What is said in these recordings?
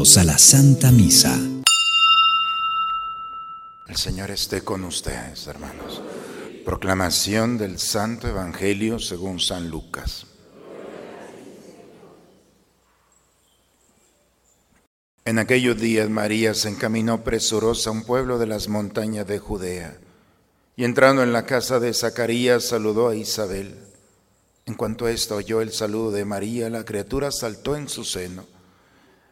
A la Santa Misa. El Señor esté con ustedes, hermanos. Proclamación del Santo Evangelio según San Lucas. En aquellos días María se encaminó presurosa a un pueblo de las montañas de Judea y entrando en la casa de Zacarías saludó a Isabel. En cuanto a esto oyó el saludo de María, la criatura saltó en su seno.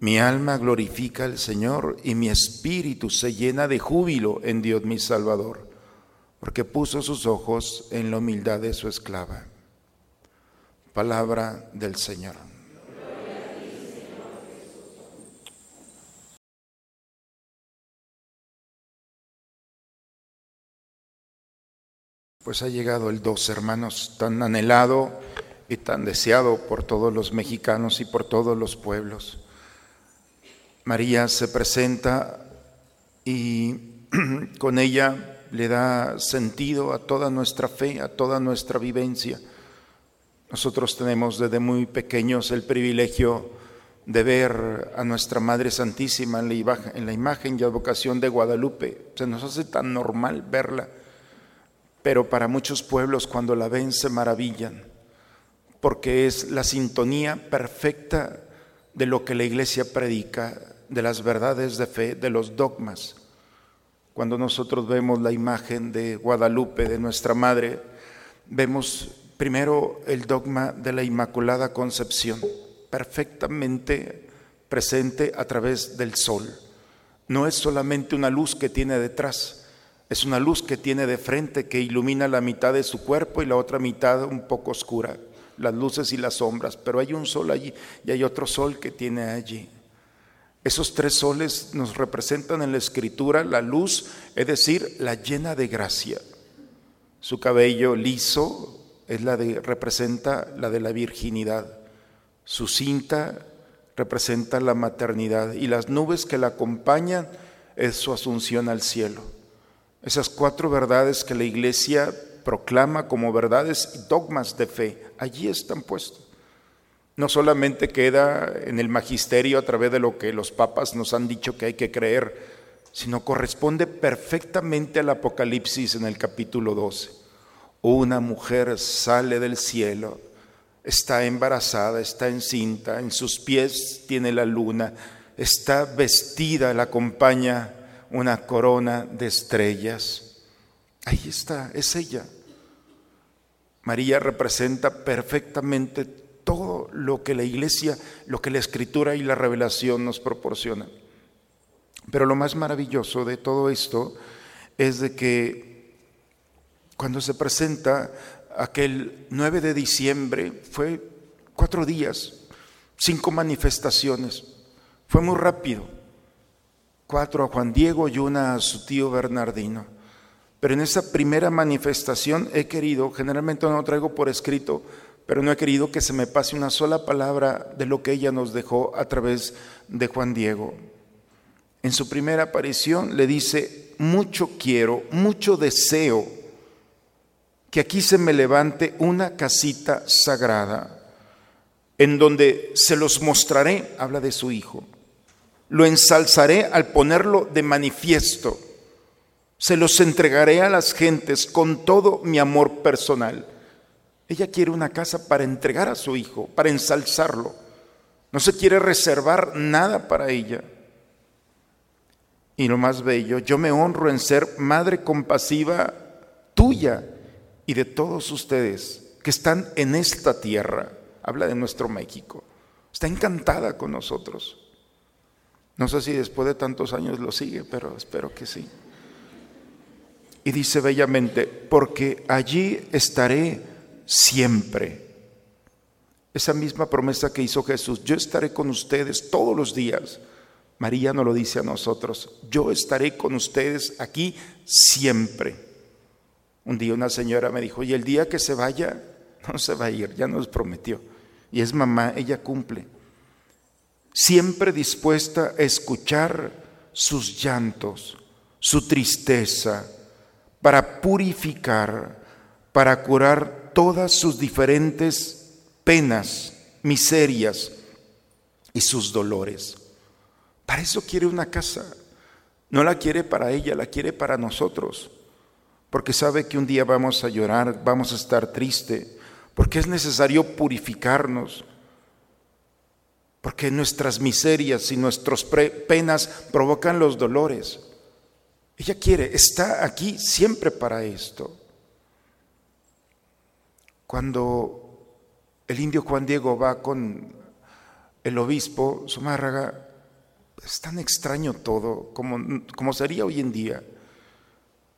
mi alma glorifica al Señor y mi espíritu se llena de júbilo en Dios mi Salvador, porque puso sus ojos en la humildad de su esclava. Palabra del Señor. Pues ha llegado el dos hermanos tan anhelado y tan deseado por todos los mexicanos y por todos los pueblos. María se presenta y con ella le da sentido a toda nuestra fe, a toda nuestra vivencia. Nosotros tenemos desde muy pequeños el privilegio de ver a nuestra Madre Santísima en la, imagen y advocación de Guadalupe. Se nos hace tan normal verla, pero para muchos pueblos cuando la ven se maravillan, porque es la sintonía perfecta de lo que la iglesia predica, de las verdades de fe, de los dogmas. Cuando nosotros vemos la imagen de Guadalupe, de nuestra Madre, vemos primero el dogma de la Inmaculada Concepción, perfectamente presente a través del sol. No es solamente una luz que tiene detrás, es una luz que tiene de frente que ilumina la mitad de su cuerpo y la otra mitad un poco oscura, las luces y las sombras, pero hay un sol allí y hay otro sol que tiene allí. Esos tres soles nos representan en la escritura la luz, es decir, la llena de gracia. Su cabello liso es la de representa la de la virginidad. Su cinta representa la maternidad y las nubes que la acompañan es su asunción al cielo. Esas cuatro verdades que la iglesia proclama como verdades y dogmas de fe, allí están puestos no solamente queda en el magisterio a través de lo que los papas nos han dicho que hay que creer, sino corresponde perfectamente al Apocalipsis en el capítulo 12. Una mujer sale del cielo, está embarazada, está encinta, en sus pies tiene la luna, está vestida, la acompaña una corona de estrellas. Ahí está, es ella. María representa perfectamente lo que la iglesia, lo que la escritura y la revelación nos proporcionan. Pero lo más maravilloso de todo esto es de que cuando se presenta aquel 9 de diciembre, fue cuatro días, cinco manifestaciones, fue muy rápido, cuatro a Juan Diego y una a su tío Bernardino. Pero en esa primera manifestación he querido, generalmente no traigo por escrito, pero no he querido que se me pase una sola palabra de lo que ella nos dejó a través de Juan Diego. En su primera aparición le dice, mucho quiero, mucho deseo que aquí se me levante una casita sagrada en donde se los mostraré, habla de su hijo, lo ensalzaré al ponerlo de manifiesto, se los entregaré a las gentes con todo mi amor personal ella quiere una casa para entregar a su hijo, para ensalzarlo. No se quiere reservar nada para ella. Y lo más bello, yo me honro en ser madre compasiva tuya y de todos ustedes que están en esta tierra. Habla de nuestro México. Está encantada con nosotros. No sé si después de tantos años lo sigue, pero espero que sí. Y dice bellamente, porque allí estaré siempre. Esa misma promesa que hizo Jesús, yo estaré con ustedes todos los días, María nos lo dice a nosotros, yo estaré con ustedes aquí siempre. Un día una señora me dijo, y el día que se vaya, no se va a ir, ya nos prometió. Y es mamá, ella cumple. Siempre dispuesta a escuchar sus llantos, su tristeza, para purificar, para curar todas sus diferentes penas, miserias y sus dolores. Para eso quiere una casa. No la quiere para ella, la quiere para nosotros. Porque sabe que un día vamos a llorar, vamos a estar triste, porque es necesario purificarnos. Porque nuestras miserias y nuestras penas provocan los dolores. Ella quiere, está aquí siempre para esto. Cuando el indio Juan Diego va con el obispo Zumárraga, es tan extraño todo como, como sería hoy en día.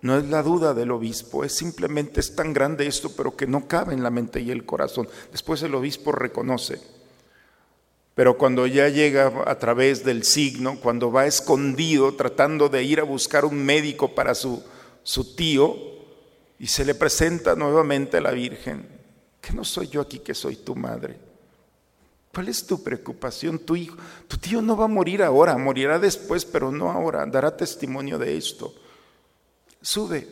No es la duda del obispo, es simplemente es tan grande esto, pero que no cabe en la mente y el corazón. Después el obispo reconoce. Pero cuando ya llega a través del signo, cuando va escondido tratando de ir a buscar un médico para su, su tío, y se le presenta nuevamente a la Virgen, que no soy yo aquí, que soy tu madre. ¿Cuál es tu preocupación? Tu hijo, tu tío no va a morir ahora, morirá después, pero no ahora. Dará testimonio de esto. Sube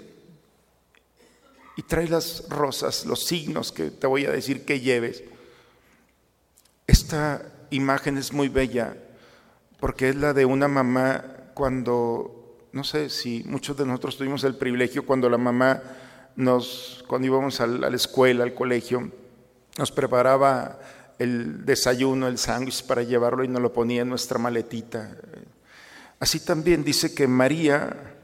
y trae las rosas, los signos que te voy a decir que lleves. Esta imagen es muy bella porque es la de una mamá cuando, no sé si muchos de nosotros tuvimos el privilegio cuando la mamá nos, cuando íbamos a la escuela, al colegio, nos preparaba el desayuno, el sándwich para llevarlo y nos lo ponía en nuestra maletita. Así también dice que María,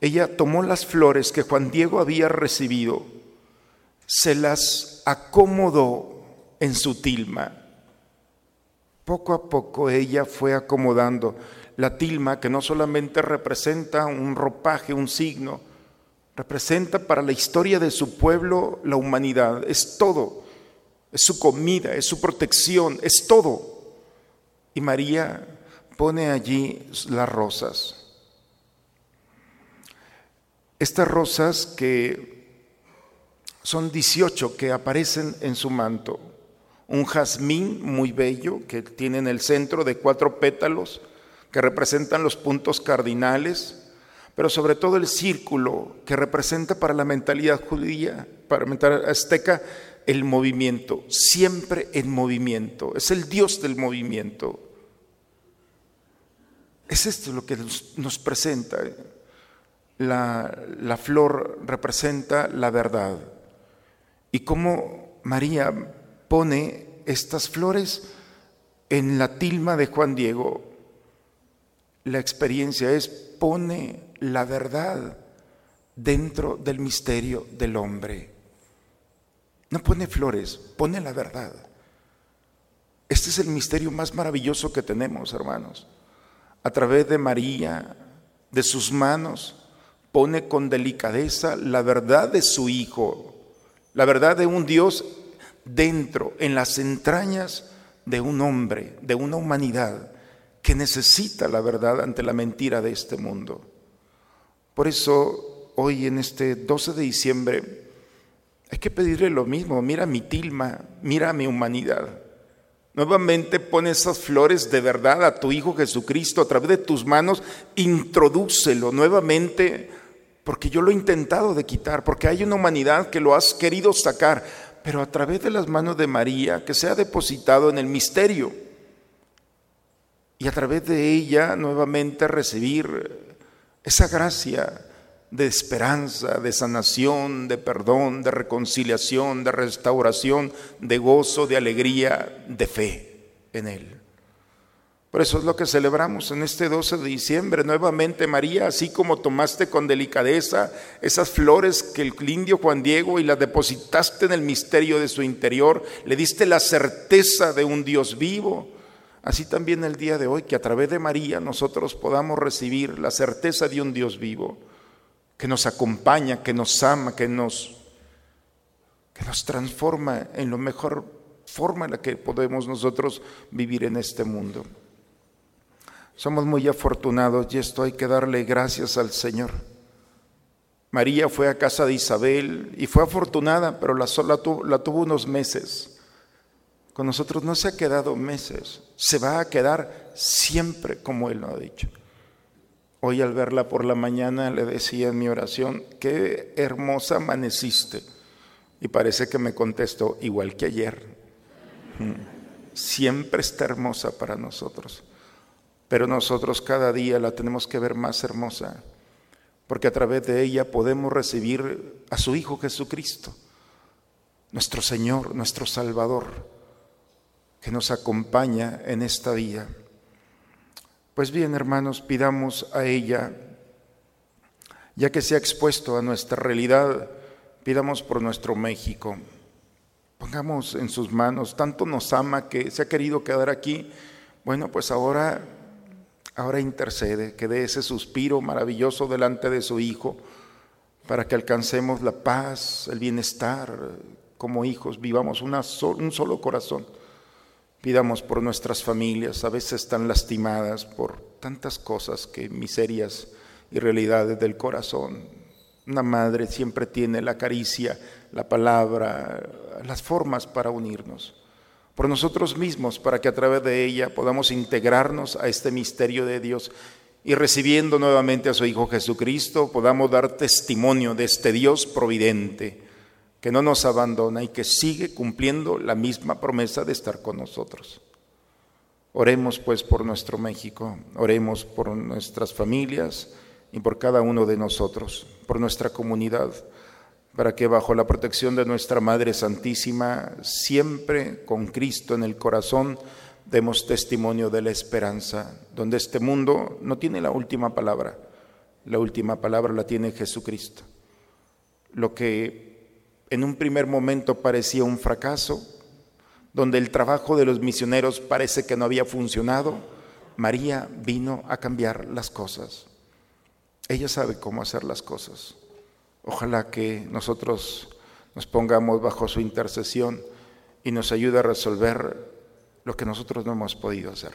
ella tomó las flores que Juan Diego había recibido, se las acomodó en su tilma. Poco a poco ella fue acomodando la tilma que no solamente representa un ropaje, un signo, representa para la historia de su pueblo la humanidad, es todo es su comida, es su protección, es todo. Y María pone allí las rosas. Estas rosas que son 18 que aparecen en su manto. Un jazmín muy bello que tiene en el centro de cuatro pétalos que representan los puntos cardinales, pero sobre todo el círculo que representa para la mentalidad judía, para la mentalidad azteca, el movimiento, siempre en movimiento. Es el Dios del movimiento. Es esto lo que nos, presenta. La, la, flor representa la verdad. Y cómo María pone estas flores en la tilma de Juan Diego, la experiencia es pone la verdad dentro del misterio del hombre. No pone flores, pone la verdad. Este es el misterio más maravilloso que tenemos, hermanos. A través de María, de sus manos, pone con delicadeza la verdad de su Hijo, la verdad de un Dios dentro, en las entrañas de un hombre, de una humanidad que necesita la verdad ante la mentira de este mundo. Por eso, hoy en este 12 de diciembre, hay que pedirle lo mismo, mira mi tilma, mira mi humanidad. Nuevamente pone esas flores de verdad a tu Hijo Jesucristo a través de tus manos, introdúcelo nuevamente, porque yo lo he intentado de quitar, porque hay una humanidad que lo has querido sacar, pero a través de las manos de María, que se ha depositado en el misterio, y a través de ella nuevamente recibir esa gracia de esperanza, de sanación, de perdón, de reconciliación, de restauración, de gozo, de alegría, de fe en Él. Por eso es lo que celebramos en este 12 de diciembre. Nuevamente, María, así como tomaste con delicadeza esas flores que el indio Juan Diego y las depositaste en el misterio de su interior, le diste la certeza de un Dios vivo. Así también el día de hoy, que a través de María nosotros podamos recibir la certeza de un Dios vivo que nos acompaña, que nos ama, que nos, que nos transforma en la mejor forma en la que podemos nosotros vivir en este mundo. Somos muy afortunados y esto hay que darle gracias al Señor. María fue a casa de Isabel y fue afortunada, pero la, sola la tuvo unos meses. Con nosotros no se ha quedado meses, se va a quedar siempre como Él lo ha dicho. Hoy al verla por la mañana le decía en mi oración, qué hermosa amaneciste. Y parece que me contestó igual que ayer. Mm. Siempre está hermosa para nosotros, pero nosotros cada día la tenemos que ver más hermosa porque a través de ella podemos recibir a su Hijo Jesucristo, nuestro Señor, nuestro Salvador, que nos acompaña en esta vía. Pues bien, hermanos, pidamos a ella, ya que se ha expuesto a nuestra realidad, pidamos por nuestro México. Pongamos en sus manos, tanto nos ama que se ha querido quedar aquí. Bueno, pues ahora ahora intercede, que dé ese suspiro maravilloso delante de su Hijo, para que alcancemos la paz, el bienestar, como hijos, vivamos un solo corazón. Pidamos por nuestras familias, a veces tan lastimadas por tantas cosas que miserias y realidades del corazón. Una madre siempre tiene la caricia, la palabra, las formas para unirnos por nosotros mismos, para que a través de ella podamos integrarnos a este misterio de Dios y recibiendo nuevamente a su Hijo Jesucristo, podamos dar testimonio de este Dios providente, que no nos abandona y que sigue cumpliendo la misma promesa de estar con nosotros. Oremos pues por nuestro México, oremos por nuestras familias y por cada uno de nosotros, por nuestra comunidad para que bajo la protección de nuestra Madre Santísima, siempre con Cristo en el corazón, demos testimonio de la esperanza, donde este mundo no tiene la última palabra, la última palabra la tiene Jesucristo. Lo que en un primer momento parecía un fracaso, donde el trabajo de los misioneros parece que no había funcionado, María vino a cambiar las cosas. Ella sabe cómo hacer las cosas. Ojalá que nosotros nos pongamos bajo su intercesión y nos ayude a resolver lo que nosotros no hemos podido hacer.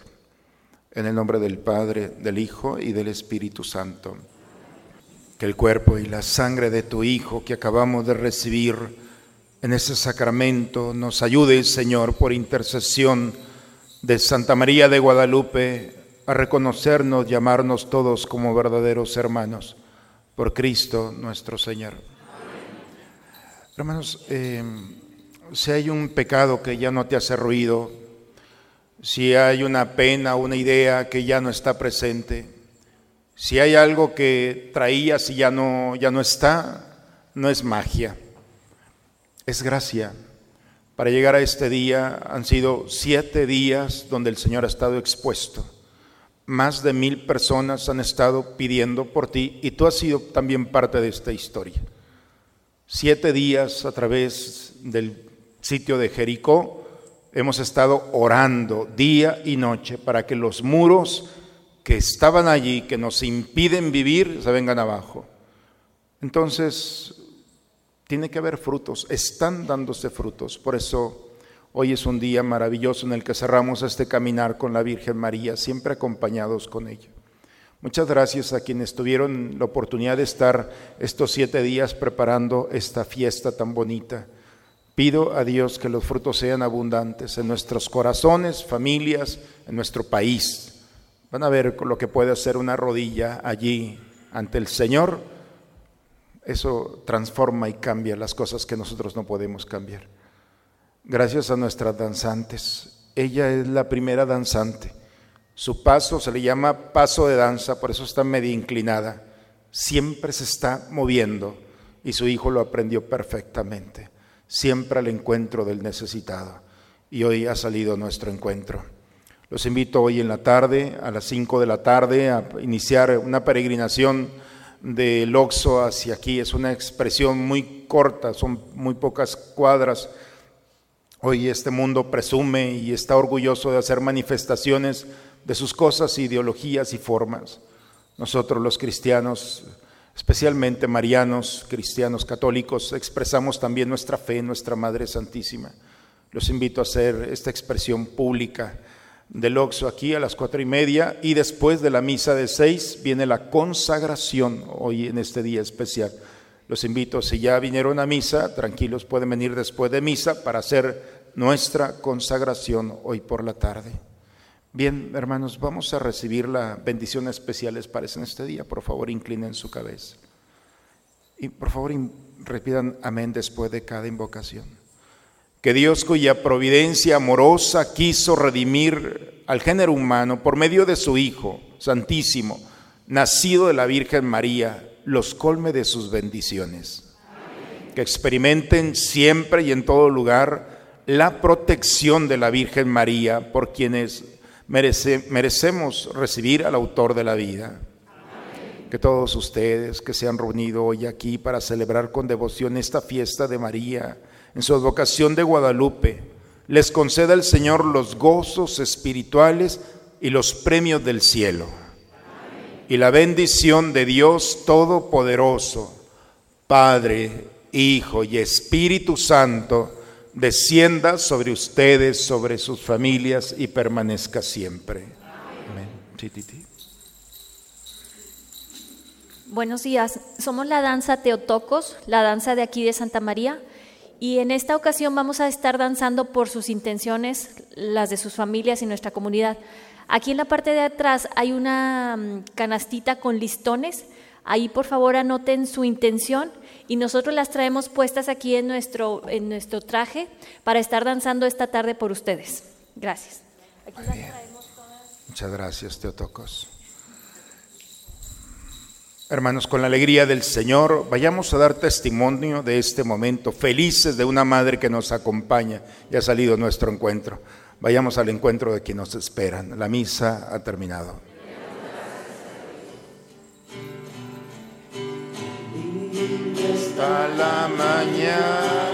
En el nombre del Padre, del Hijo y del Espíritu Santo. Que el cuerpo y la sangre de tu Hijo que acabamos de recibir en ese sacramento nos ayude, Señor, por intercesión de Santa María de Guadalupe, a reconocernos, llamarnos todos como verdaderos hermanos por Cristo nuestro Señor. Hermanos, eh, si hay un pecado que ya no te hace ruido, si hay una pena, una idea que ya no está presente, si hay algo que traías y ya no, ya no está, no es magia, es gracia. Para llegar a este día han sido siete días donde el Señor ha estado expuesto más de mil personas han estado pidiendo por ti y tú has sido también parte de esta historia. Siete días a través del sitio de Jericó hemos estado orando día y noche para que los muros que estaban allí, que nos impiden vivir, se vengan abajo. Entonces, tiene que haber frutos, están dándose frutos. Por eso Hoy es un día maravilloso en el que cerramos este caminar con la Virgen María, siempre acompañados con ella. Muchas gracias a quienes tuvieron la oportunidad de estar estos siete días preparando esta fiesta tan bonita. Pido a Dios que los frutos sean abundantes en nuestros corazones, familias, en nuestro país. Van a ver lo que puede hacer una rodilla allí ante el Señor. Eso transforma y cambia las cosas que nosotros no podemos cambiar. Gracias a nuestras danzantes. Ella es la primera danzante. Su paso se le llama paso de danza, por eso está medio inclinada. Siempre se está moviendo y su hijo lo aprendió perfectamente. Siempre al encuentro del necesitado. Y hoy ha salido nuestro encuentro. Los invito hoy en la tarde, a las 5 de la tarde, a iniciar una peregrinación del Oxo hacia aquí. Es una expresión muy corta, son muy pocas cuadras Hoy este mundo presume y está orgulloso de hacer manifestaciones de sus cosas, ideologías y formas. Nosotros los cristianos, especialmente marianos, cristianos católicos, expresamos también nuestra fe en nuestra Madre Santísima. Los invito a hacer esta expresión pública del Oxo aquí a las cuatro y media y después de la misa de seis viene la consagración hoy en este día especial. Los invito, si ya vinieron a misa, tranquilos, pueden venir después de misa para hacer nuestra consagración hoy por la tarde. Bien, hermanos, vamos a recibir la bendición especial, ¿les parece en este día? Por favor, inclinen su cabeza. Y por favor, repitan amén después de cada invocación. Que Dios cuya providencia amorosa quiso redimir al género humano por medio de su Hijo Santísimo, nacido de la Virgen María, los colme de sus bendiciones. Que experimenten siempre y en todo lugar la protección de la Virgen María por quienes merecemos recibir al autor de la vida. Que todos ustedes que se han reunido hoy aquí para celebrar con devoción esta fiesta de María en su advocación de Guadalupe, les conceda el Señor los gozos espirituales y los premios del cielo. Y la bendición de Dios Todopoderoso, Padre, Hijo y Espíritu Santo, descienda sobre ustedes, sobre sus familias y permanezca siempre. Amén. Buenos días, somos la danza Teotocos, la danza de aquí de Santa María, y en esta ocasión vamos a estar danzando por sus intenciones, las de sus familias y nuestra comunidad. Aquí en la parte de atrás hay una mm, canastita con listones, ahí por favor anoten su intención y nosotros las traemos puestas aquí en nuestro, en nuestro traje para estar danzando esta tarde por ustedes. Gracias. Muchas gracias, Teotocos. Hermanos, con la alegría del Señor, vayamos a dar testimonio de este momento, felices de una madre que nos acompaña y ha salido nuestro encuentro. Vayamos al encuentro de quien nos esperan. La misa ha terminado. la mañana.